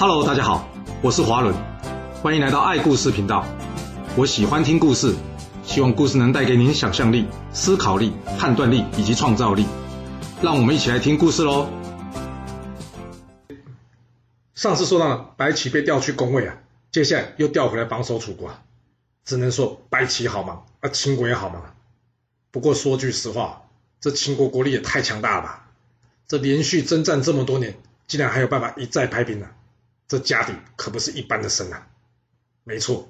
Hello，大家好，我是华伦，欢迎来到爱故事频道。我喜欢听故事，希望故事能带给您想象力、思考力、判断力以及创造力。让我们一起来听故事喽。上次说到了白起被调去攻魏啊，接下来又调回来防守楚国啊，只能说白起好忙，啊秦国也好忙。不过说句实话，这秦国国力也太强大了吧？这连续征战这么多年，竟然还有办法一再派兵呢、啊？这家底可不是一般的深啊！没错，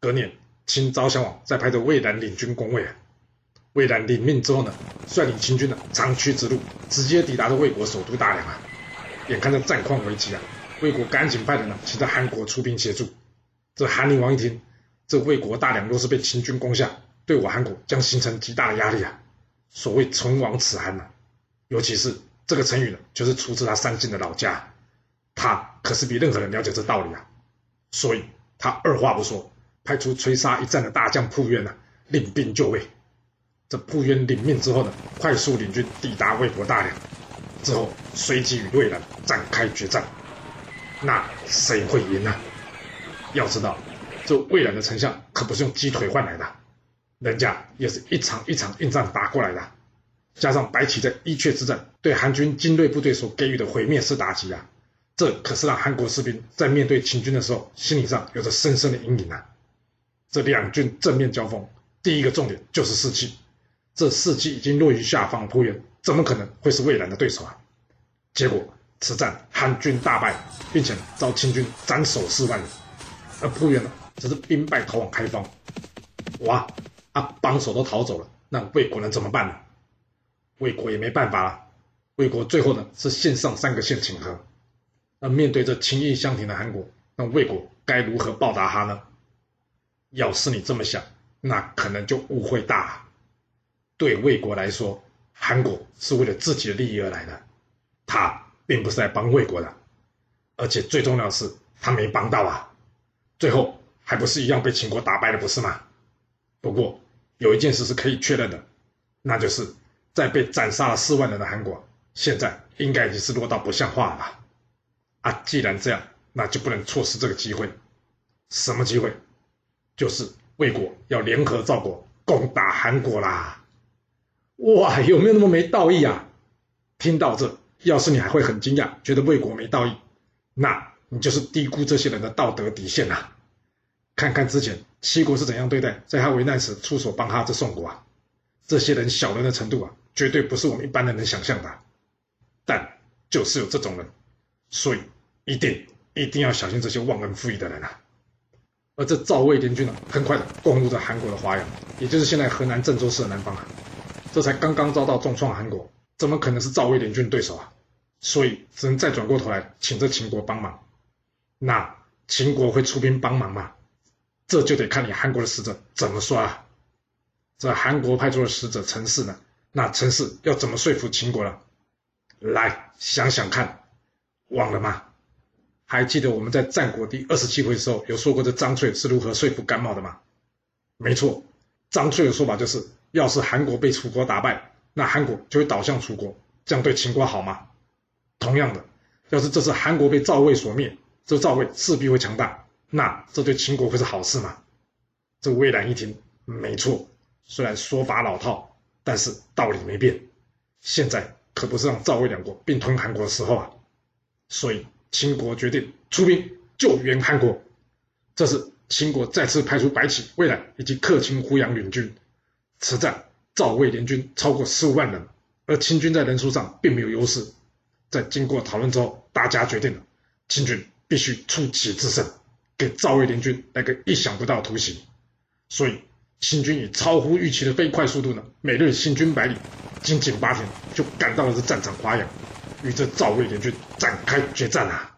隔年秦昭襄王再派着魏兰领军攻魏啊。魏兰领命之后呢，率领秦军呢长驱直入，直接抵达了魏国首都大梁啊。眼看着战况危急啊，魏国赶紧派人呢请这韩国出兵协助。这韩灵王一听，这魏国大梁若是被秦军攻下，对我韩国将形成极大的压力啊。所谓唇亡齿寒呐，尤其是这个成语呢，就是出自他三晋的老家。他可是比任何人了解这道理啊，所以他二话不说，派出垂沙一战的大将蒲渊呢，领兵就位。这蒲渊领命之后呢，快速领军抵达魏国大梁，之后随即与魏兰展开决战。那谁会赢呢？要知道，这魏兰的丞相可不是用鸡腿换来的，人家也是一场一场硬仗打过来的。加上白起在伊阙之战对韩军精锐部队所给予的毁灭式打击啊。这可是让韩国士兵在面对秦军的时候，心理上有着深深的阴影啊！这两军正面交锋，第一个重点就是士气。这士气已经落于下风，蒲渊怎么可能会是魏兰的对手啊？结果此战韩军大败，并且遭秦军斩首四万人，而蒲渊呢，则是兵败逃往开封。哇！啊，帮手都逃走了，那魏国能怎么办呢？魏国也没办法了。魏国最后呢，是献上三个县请和。那面对这情义相挺的韩国，那魏国该如何报答他呢？要是你这么想，那可能就误会大了。对魏国来说，韩国是为了自己的利益而来的，他并不是来帮魏国的。而且最重要的是，他没帮到啊，最后还不是一样被秦国打败了，不是吗？不过有一件事是可以确认的，那就是在被斩杀了四万人的韩国，现在应该已经是弱到不像话了吧。啊，既然这样，那就不能错失这个机会。什么机会？就是魏国要联合赵国攻打韩国啦！哇，有没有那么没道义啊？听到这，要是你还会很惊讶，觉得魏国没道义，那你就是低估这些人的道德底线呐！看看之前齐国是怎样对待在他危难时出手帮他这宋国啊，这些人小人的程度啊，绝对不是我们一般人能想象的。但就是有这种人，所以。一定一定要小心这些忘恩负义的人啊！而这赵魏联军呢，很快的攻入了韩国的华阳，也就是现在河南郑州市的南方啊。这才刚刚遭到重创，韩国怎么可能是赵魏联军对手啊？所以只能再转过头来请这秦国帮忙。那秦国会出兵帮忙吗？这就得看你韩国的使者怎么说啊。这韩国派出的使者陈氏呢，那陈氏要怎么说服秦国呢？来想想看，忘了吗？还记得我们在战国第二十七回的时候有说过这张翠是如何说服甘茂的吗？没错，张翠的说法就是，要是韩国被楚国打败，那韩国就会倒向楚国，这样对秦国好吗？同样的，要是这次韩国被赵魏所灭，这赵魏势必会强大，那这对秦国会是好事吗？这魏兰一听，没错，虽然说法老套，但是道理没变。现在可不是让赵魏两国并吞韩国的时候啊，所以。秦国决定出兵救援韩国，这时秦国再次派出白起、魏冉以及客卿胡杨领军。此战赵魏联军超过十五万人，而秦军在人数上并没有优势。在经过讨论之后，大家决定了，秦军必须出奇制胜，给赵魏联军来个意想不到的突袭。所以秦军以超乎预期的飞快速度呢，每日行军百里，仅仅八天就赶到了这战场华阳。与这赵魏联军展开决战啊！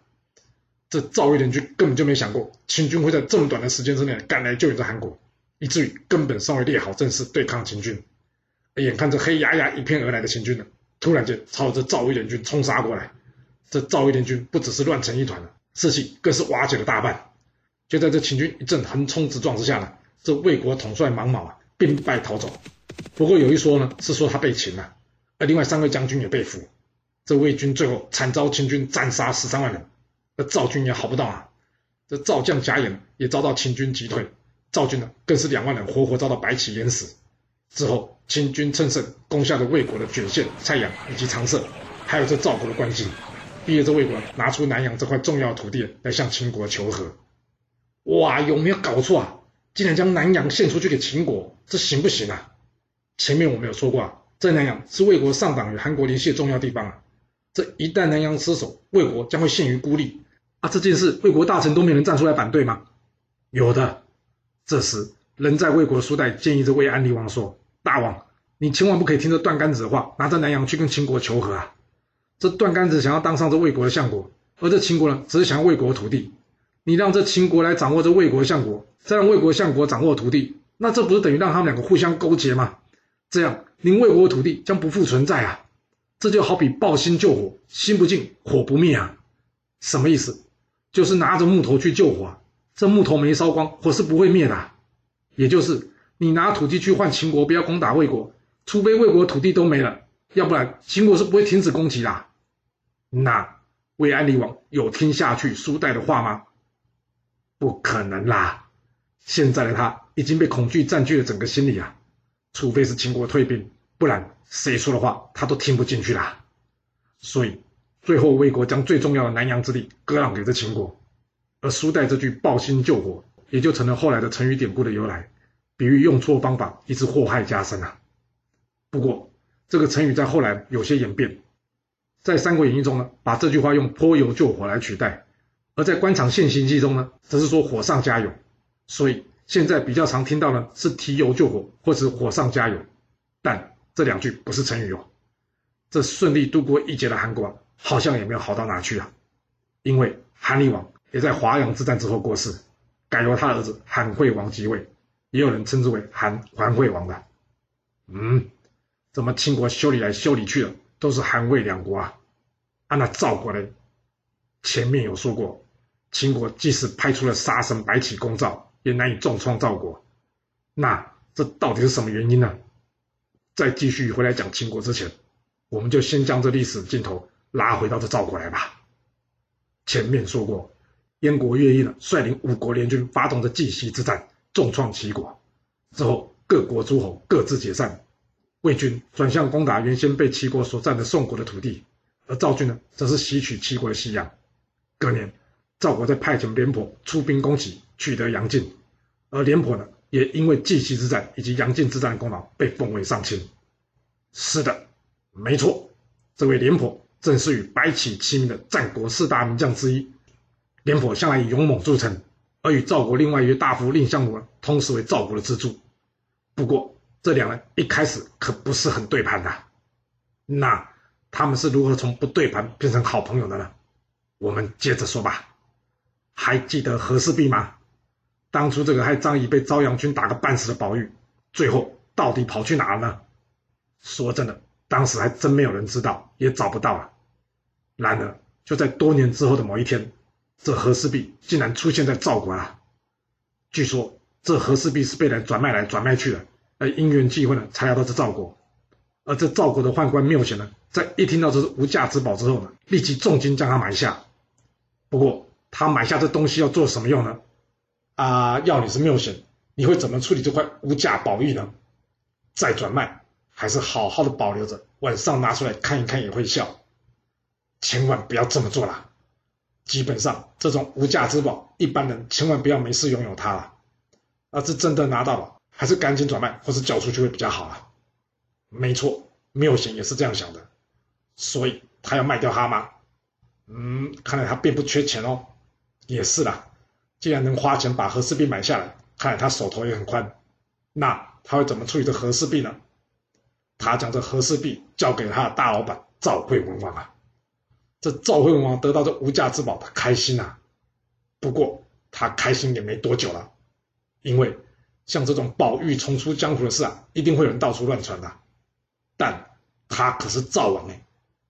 这赵魏联军根本就没想过秦军会在这么短的时间之内赶来救援这韩国，以至于根本尚未列好阵势对抗秦军。眼看着黑压压一片而来的秦军呢，突然间朝着赵魏联军冲杀过来，这赵魏联军不只是乱成一团了，士气更是瓦解了大半。就在这秦军一阵横冲直撞之下呢，这魏国统帅芒卯啊兵败逃走。不过有一说呢，是说他被擒了，而另外三位将军也被俘。这魏军最后惨遭秦军斩杀十三万人，那赵军也好不到啊，这赵将贾演也遭到秦军击退，赵军呢更是两万人活活遭到白起淹死。之后，秦军乘胜攻下了魏国的卷县、蔡阳以及长社，还有这赵国的关津，逼着这魏国拿出南阳这块重要土地来向秦国求和。哇，有没有搞错啊？竟然将南阳献出去给秦国，这行不行啊？前面我们有说过啊，这南阳是魏国上党与韩国联系的重要地方啊。这一旦南阳失守，魏国将会陷于孤立啊！这件事，魏国大臣都没人站出来反对吗？有的。这时，人在魏国的苏代建议着魏安利王说：“大王，你千万不可以听着段杆子的话，拿着南阳去跟秦国求和啊！这段杆子想要当上这魏国的相国，而这秦国呢，只是想要魏国的土地。你让这秦国来掌握这魏国的相国，再让魏国相国掌握土地，那这不是等于让他们两个互相勾结吗？这样，您魏国的土地将不复存在啊！”这就好比抱薪救火，心不尽，火不灭啊！什么意思？就是拿着木头去救火，这木头没烧光，火是不会灭的。也就是你拿土地去换秦国，不要攻打魏国，除非魏国土地都没了，要不然秦国是不会停止攻击的。那魏安利王有听下去苏代的话吗？不可能啦！现在的他已经被恐惧占据了整个心理啊，除非是秦国退兵。不然，谁说的话他都听不进去啦。所以，最后魏国将最重要的南阳之地割让给这秦国，而苏代这句“抱薪救火”也就成了后来的成语典故的由来，比喻用错方法，以致祸害加深啊。不过，这个成语在后来有些演变，在《三国演义》中呢，把这句话用“泼油救火”来取代；而在《官场现形记》中呢，则是说“火上加油”。所以，现在比较常听到呢是“提油救火”或是“火上加油”，但。这两句不是成语哦，这顺利度过一劫的韩国好像也没有好到哪去啊，因为韩厉王也在华阳之战之后过世，改由他儿子韩惠王继位，也有人称之为韩桓惠王的。嗯，怎么秦国修理来修理去的都是韩魏两国啊？啊，那赵国呢？前面有说过，秦国即使派出了杀神白起攻赵，也难以重创赵国。那这到底是什么原因呢？在继续回来讲秦国之前，我们就先将这历史镜头拉回到这赵国来吧。前面说过，燕国乐毅呢率领五国联军发动的济西之战，重创齐国。之后，各国诸侯各自解散，魏军转向攻打原先被齐国所占的宋国的土地，而赵军呢，则是袭取齐国的西阳。隔年，赵国再派遣廉颇出兵攻齐，取得阳晋，而廉颇呢，也因为济西之战以及阳晋之战的功劳，被封为上卿。是的，没错，这位廉颇正是与白起齐名的战国四大名将之一。廉颇向来以勇猛著称，而与赵国另外一位大夫蔺相如同时为赵国的支柱。不过，这两人一开始可不是很对盘的。那他们是如何从不对盘变成好朋友的呢？我们接着说吧。还记得和氏璧吗？当初这个害张仪被昭阳军打个半死的宝玉，最后到底跑去哪了呢？说真的，当时还真没有人知道，也找不到了。然而，就在多年之后的某一天，这和氏璧竟然出现在赵国了。据说，这和氏璧是被人转卖来转卖去的，而因缘际会呢，才来到这赵国。而这赵国的宦官缪贤呢，在一听到这是无价之宝之后呢，立即重金将它买下。不过，他买下这东西要做什么用呢？啊，要你是缪贤，你会怎么处理这块无价宝玉呢？再转卖，还是好好的保留着，晚上拿出来看一看也会笑。千万不要这么做啦！基本上，这种无价之宝，一般人千万不要没事拥有它了。而是真的拿到了，还是赶紧转卖或是交出去会比较好啊。没错，缪贤也是这样想的，所以他要卖掉它吗？嗯，看来他并不缺钱哦。也是啦。既然能花钱把和氏璧买下来，看来他手头也很宽。那他会怎么处理这和氏璧呢？他将这和氏璧交给他的大老板赵惠文王啊。这赵惠文王得到这无价之宝，他开心啊。不过他开心也没多久了，因为像这种宝玉重出江湖的事啊，一定会有人到处乱传的。但他可是赵王哎，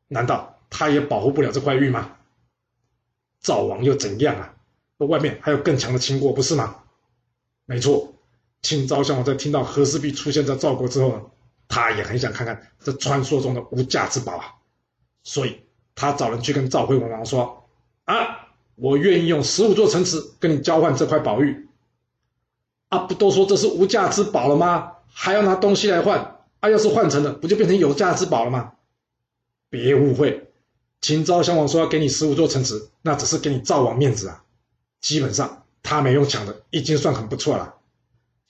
难道他也保护不了这块玉吗？赵王又怎样啊？外面还有更强的秦国，不是吗？没错，秦昭襄王在听到和氏璧出现在赵国之后呢，他也很想看看这传说中的无价之宝啊，所以他找人去跟赵惠文王说：“啊，我愿意用十五座城池跟你交换这块宝玉。啊，不都说这是无价之宝了吗？还要拿东西来换？啊，要是换成了，不就变成有价之宝了吗？别误会，秦昭襄王说要给你十五座城池，那只是给你赵王面子啊。基本上他没用抢的，已经算很不错了。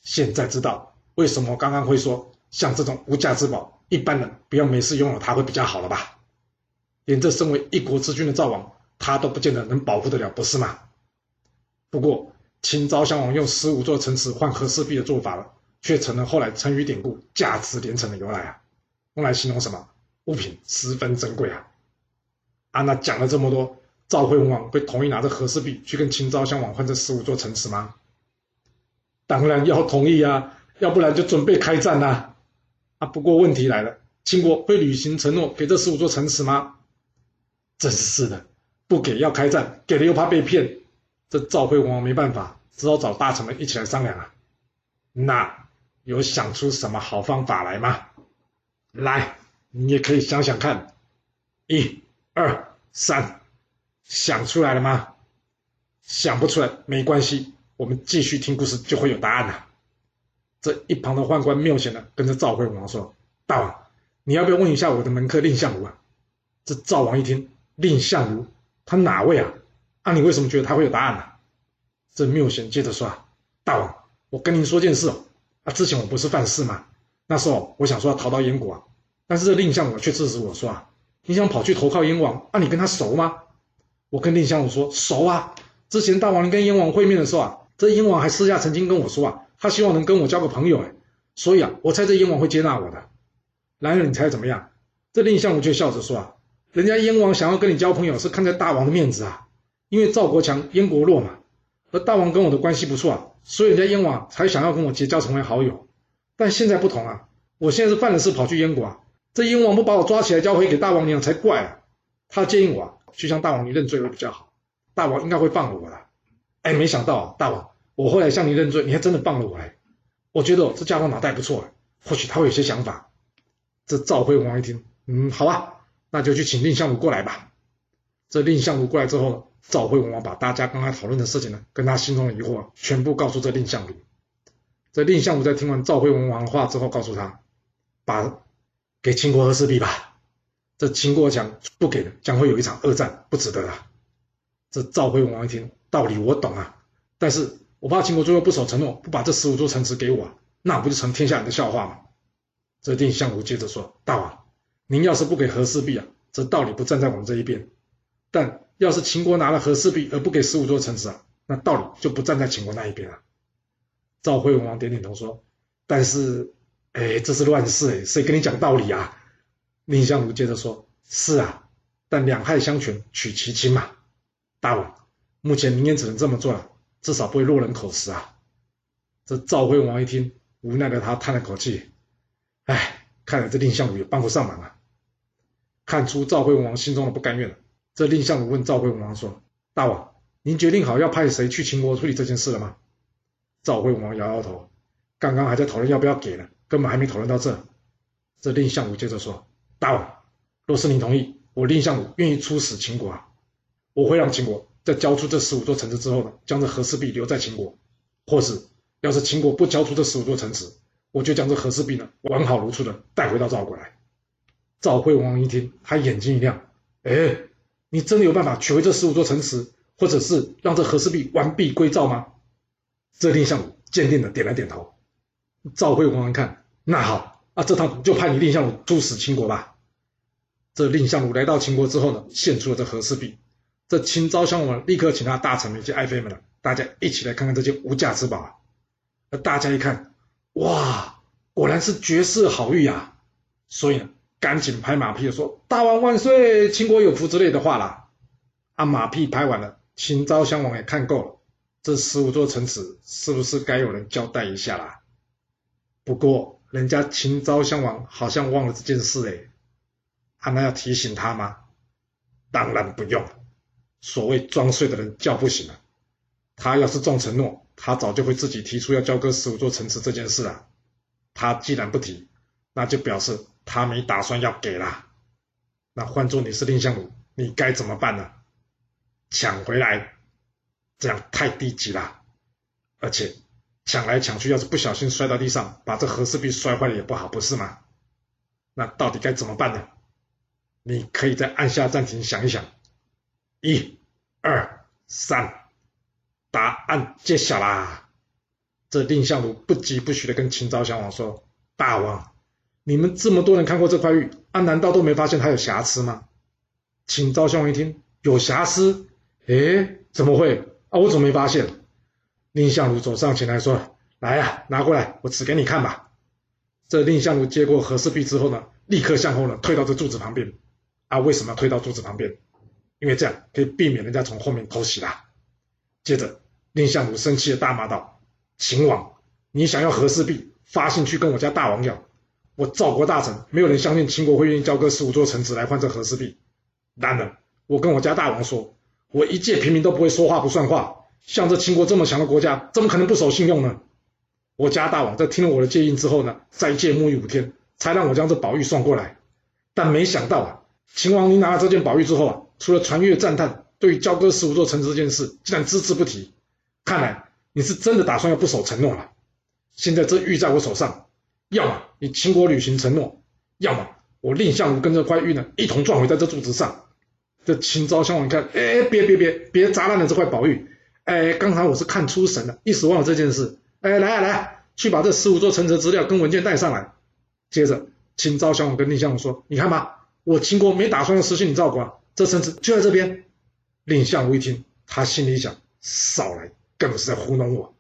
现在知道为什么刚刚会说，像这种无价之宝，一般人不要没事拥有它会比较好了吧？连这身为一国之君的赵王，他都不见得能保护得了，不是吗？不过。秦昭襄王用十五座城池换和氏璧的做法了，却成了后来成语典故“价值连城”的由来啊！用来形容什么？物品十分珍贵啊！啊，那讲了这么多，赵惠文王会同意拿着和氏璧去跟秦昭襄王换这十五座城池吗？当然要同意啊，要不然就准备开战呐！啊，不过问题来了，秦国会履行承诺给这十五座城池吗？真是的，不给要开战，给了又怕被骗。这赵惠文王没办法，只好找大臣们一起来商量啊。那有想出什么好方法来吗？来，你也可以想想看。一、二、三，想出来了吗？想不出来没关系，我们继续听故事就会有答案了。这一旁的宦官缪贤呢，跟着赵惠文王说：“大王，你要不要问一下我的门客蔺相如啊？”这赵王一听，蔺相如，他哪位啊？那、啊、你为什么觉得他会有答案呢、啊？这缪贤接着说：“大王，我跟您说件事哦。啊，之前我不是犯事吗？那时候我想说要逃到燕国，但是这蔺相如却制止我说啊，你想跑去投靠燕王，那、啊、你跟他熟吗？我跟蔺相如说熟啊。之前大王跟燕王会面的时候啊，这燕王还私下曾经跟我说啊，他希望能跟我交个朋友哎，所以啊，我猜这燕王会接纳我的。然而你猜怎么样？这蔺相如却笑着说啊，人家燕王想要跟你交朋友是看在大王的面子啊。”因为赵国强，燕国弱嘛，而大王跟我的关系不错啊，所以人家燕王才想要跟我结交成为好友。但现在不同啊，我现在是犯了事跑去燕国啊，这燕王不把我抓起来交回给大王娘才怪啊。他建议我，去向大王你认罪会比较好，大王应该会放了我的。哎，没想到，大王，我后来向你认罪，你还真的放了我哎。我觉得这家伙脑袋不错，或许他会有些想法。这赵惠文王一听，嗯，好吧，那就去请蔺相如过来吧。这蔺相如过来之后，赵惠文王把大家刚才讨论的事情呢，跟他心中的疑惑全部告诉这蔺相如。这蔺相如在听完赵惠文王的话之后，告诉他：“把给秦国和氏璧吧，这秦国强不给的，将会有一场恶战，不值得的。”这赵惠文王一听，道理我懂啊，但是我怕秦国最后不守承诺，不把这十五座城池给我，那不就成天下人的笑话吗？这蔺相如接着说：“大王，您要是不给和氏璧啊，这道理不站在我们这一边。”但要是秦国拿了和氏璧而不给十五座城池啊，那道理就不站在秦国那一边了。赵惠文王点点头说：“但是，哎，这是乱世哎，谁跟你讲道理啊？”蔺相如接着说：“是啊，但两害相权取其轻嘛。大王，目前您也只能这么做了，至少不会落人口实啊。”这赵惠王一听，无奈的他叹了口气：“哎，看来这蔺相如也帮不上忙啊。”看出赵惠文王心中的不甘愿。这蔺相如问赵惠文王说：“大王，您决定好要派谁去秦国处理这件事了吗？”赵惠文王摇摇头，刚刚还在讨论要不要给呢，根本还没讨论到这。这蔺相如接着说：“大王，若是您同意，我蔺相如愿意出使秦国啊。我会让秦国在交出这十五座城池之后呢，将这和氏璧留在秦国；或是要是秦国不交出这十五座城池，我就将这和氏璧呢完好如初的带回到赵国来。”赵惠文王一听，他眼睛一亮，哎。你真的有办法取回这十五座城池，或者是让这和氏璧完璧归赵吗？这蔺相如坚定的点了点头。赵惠文王看，那好，啊，这趟就派你蔺相如出使秦国吧。这蔺相如来到秦国之后呢，献出了这和氏璧。这秦昭襄王立刻请他大臣们以及爱妃们呢，大家一起来看看这件无价之宝啊。大家一看，哇，果然是绝世好玉啊！所以呢。赶紧拍马屁说：“大王万岁，秦国有福之类的话啦。”啊，马屁拍完了，秦昭襄王也看够了，这十五座城池是不是该有人交代一下啦？不过人家秦昭襄王好像忘了这件事哎，他那要提醒他吗？当然不用，所谓装睡的人叫不醒啊。他要是重承诺，他早就会自己提出要交割十五座城池这件事了。他既然不提，那就表示。他没打算要给啦，那换做你是蔺相如，你该怎么办呢？抢回来，这样太低级了，而且抢来抢去，要是不小心摔到地上，把这和氏璧摔坏了也不好，不是吗？那到底该怎么办呢？你可以再按下暂停，想一想。一、二、三，答案揭晓啦！这蔺相如不疾不徐地跟秦昭襄王说：“大王，你们这么多人看过这块玉，啊，难道都没发现它有瑕疵吗？”秦昭襄王一听有瑕疵，诶，怎么会？啊，我怎么没发现？蔺相如走上前来说：“来呀，拿过来，我指给你看吧。”这蔺相如接过和氏璧之后呢，立刻向后呢退到这柱子旁边。啊，为什么要退到柱子旁边？因为这样可以避免人家从后面偷袭啦。接着，蔺相如生气的大骂道：“秦王，你想要和氏璧，发信去跟我家大王要。我赵国大臣没有人相信秦国会愿意交割十五座城池来换这和氏璧。然而，我跟我家大王说，我一介平民都不会说话不算话，像这秦国这么强的国家，怎么可能不守信用呢？我家大王在听了我的建议之后呢，斋戒沐浴五天，才让我将这宝玉送过来。但没想到啊，秦王您拿了这件宝玉之后啊。”除了传阅赞叹，对于交割十五座城池这件事，竟然只字不提。看来你是真的打算要不守承诺了。现在这玉在我手上，要么你秦国履行承诺，要么我蔺相如跟这块玉呢一同撞毁在这柱子上。这秦昭襄王一看，哎，别别别别砸烂了这块宝玉！哎，刚才我是看出神了，一时忘了这件事。哎，来啊来啊，去把这十五座城池资料跟文件带上来。接着，秦昭襄王跟蔺相如说：“你看吧，我秦国没打算要失信你赵国。”这城池就在这边。蔺相如一听，他心里想：少来，根本是在糊弄我。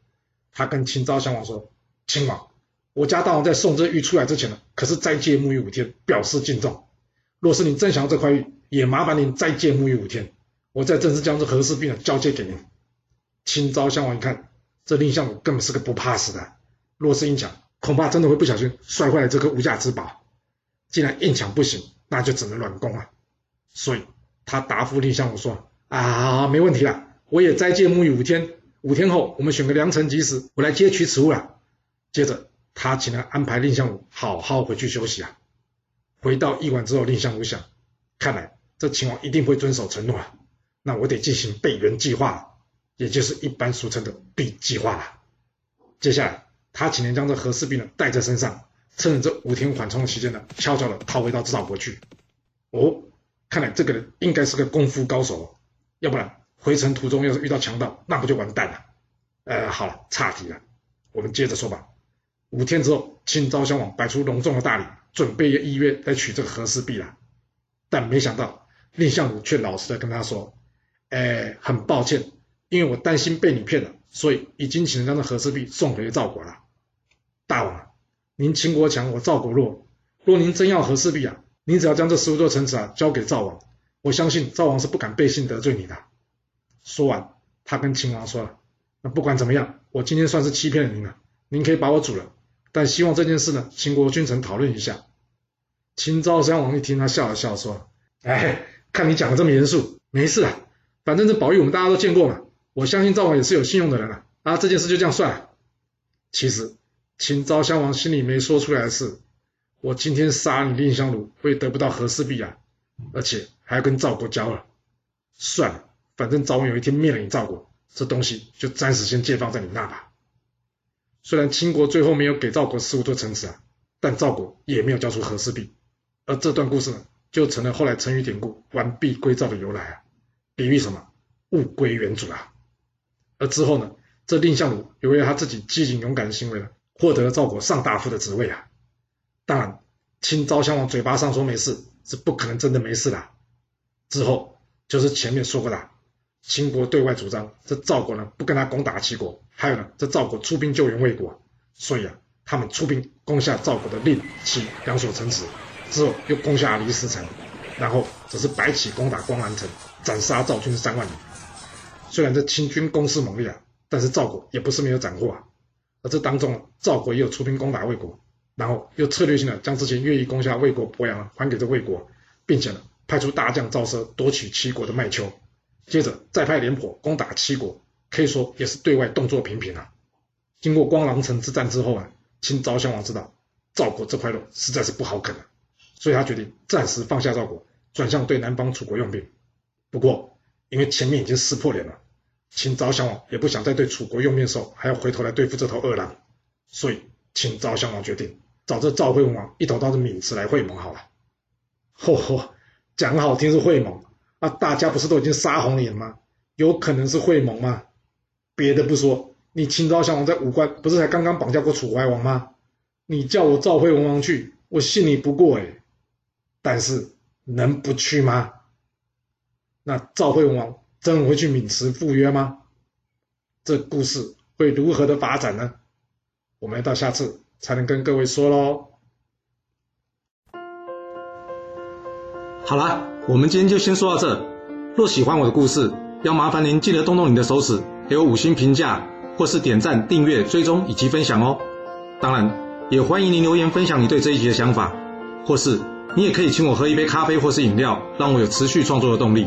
他跟秦昭襄王说：“秦王，我家大王在送这玉出来之前呢，可是斋戒沐浴五天，表示敬重。若是你真想要这块玉，也麻烦您斋戒沐浴五天，我再正式将这和氏璧呢交接给您。”秦昭襄王一看，这蔺相如根本是个不怕死的，若是硬抢，恐怕真的会不小心摔坏了这颗无价之宝。既然硬抢不行，那就只能软攻了。所以。他答复蔺相如说：“啊，没问题了，我也斋戒沐浴五天，五天后我们选个良辰吉时，我来接取此物了。”接着，他请人安排蔺相如好好回去休息啊。回到驿馆之后，蔺相如想：看来这秦王一定会遵守承诺啊，那我得进行备援计划了，也就是一般俗称的 B 计划了。接下来，他请人将这和氏璧呢带在身上，趁着这五天缓冲的期间呢，悄悄的逃回到赵国去。哦。看来这个人应该是个功夫高手，要不然回程途中要是遇到强盗，那不就完蛋了？呃，好了，岔题了，我们接着说吧。五天之后，秦昭襄王摆出隆重的大礼，准备依约来取这个和氏璧了。但没想到蔺相如却老实的跟他说：“哎，很抱歉，因为我担心被你骗了，所以已经请人将这和氏璧送回赵国了。大王，您秦国强，我赵国弱，若您真要和氏璧啊。”您只要将这十五座城池啊交给赵王，我相信赵王是不敢背信得罪你的。说完，他跟秦王说了：“那不管怎么样，我今天算是欺骗了您了，您可以把我煮了。但希望这件事呢，秦国君臣讨论一下。”秦昭襄王一听，他笑了笑说：“ 哎，看你讲的这么严肃，没事啊，反正这宝玉我们大家都见过嘛，我相信赵王也是有信用的人了啊，这件事就这样算了。”其实秦昭襄王心里没说出来的是。我今天杀你蔺相如，会得不到和氏璧啊，而且还要跟赵国交了。算了，反正早晚有一天灭了你赵国，这东西就暂时先借放在你那吧。虽然秦国最后没有给赵国十五座城池啊，但赵国也没有交出和氏璧，而这段故事呢，就成了后来成语典故“完璧归赵”的由来啊，比喻什么？物归原主啊。而之后呢，这蔺相如由于他自己机警勇敢的行为呢，获得了赵国上大夫的职位啊。当然，秦昭襄王嘴巴上说没事，是不可能真的没事的。之后就是前面说过的，秦国对外主张这赵国呢不跟他攻打齐国，还有呢这赵国出兵救援魏国，所以啊他们出兵攻下赵国的蔺、齐两所城池，之后又攻下离石城，然后则是白起攻打广兰城，斩杀赵军三万人。虽然这秦军攻势猛烈啊，但是赵国也不是没有斩获啊。而这当中赵国也有出兵攻打魏国。然后又策略性的将之前愿意攻下魏国鄱阳还给这魏国，并且呢派出大将赵奢夺取齐国的麦丘，接着再派廉颇攻打齐国，可以说也是对外动作频频啊。经过光狼城之战之后啊，秦昭襄王知道赵国这块肉实在是不好啃了，所以他决定暂时放下赵国，转向对南方楚国用兵。不过因为前面已经撕破脸了，秦昭襄王也不想再对楚国用面兽，还要回头来对付这头恶狼，所以秦昭襄王决定找这赵惠文王一同到这渑池来会盟好了。嚯嚯，讲好听是会盟啊，大家不是都已经杀红眼吗？有可能是会盟吗？别的不说，你秦昭襄王在武关不是才刚刚绑架过楚怀王吗？你叫我赵惠文王去，我信你不过哎。但是能不去吗？那赵惠文王真的会去渑池赴约吗？这故事会如何的发展呢？我们要到下次才能跟各位说喽。好了，我们今天就先说到这。若喜欢我的故事，要麻烦您记得动动你的手指，给我五星评价，或是点赞、订阅、追踪以及分享哦。当然，也欢迎您留言分享你对这一集的想法，或是你也可以请我喝一杯咖啡或是饮料，让我有持续创作的动力。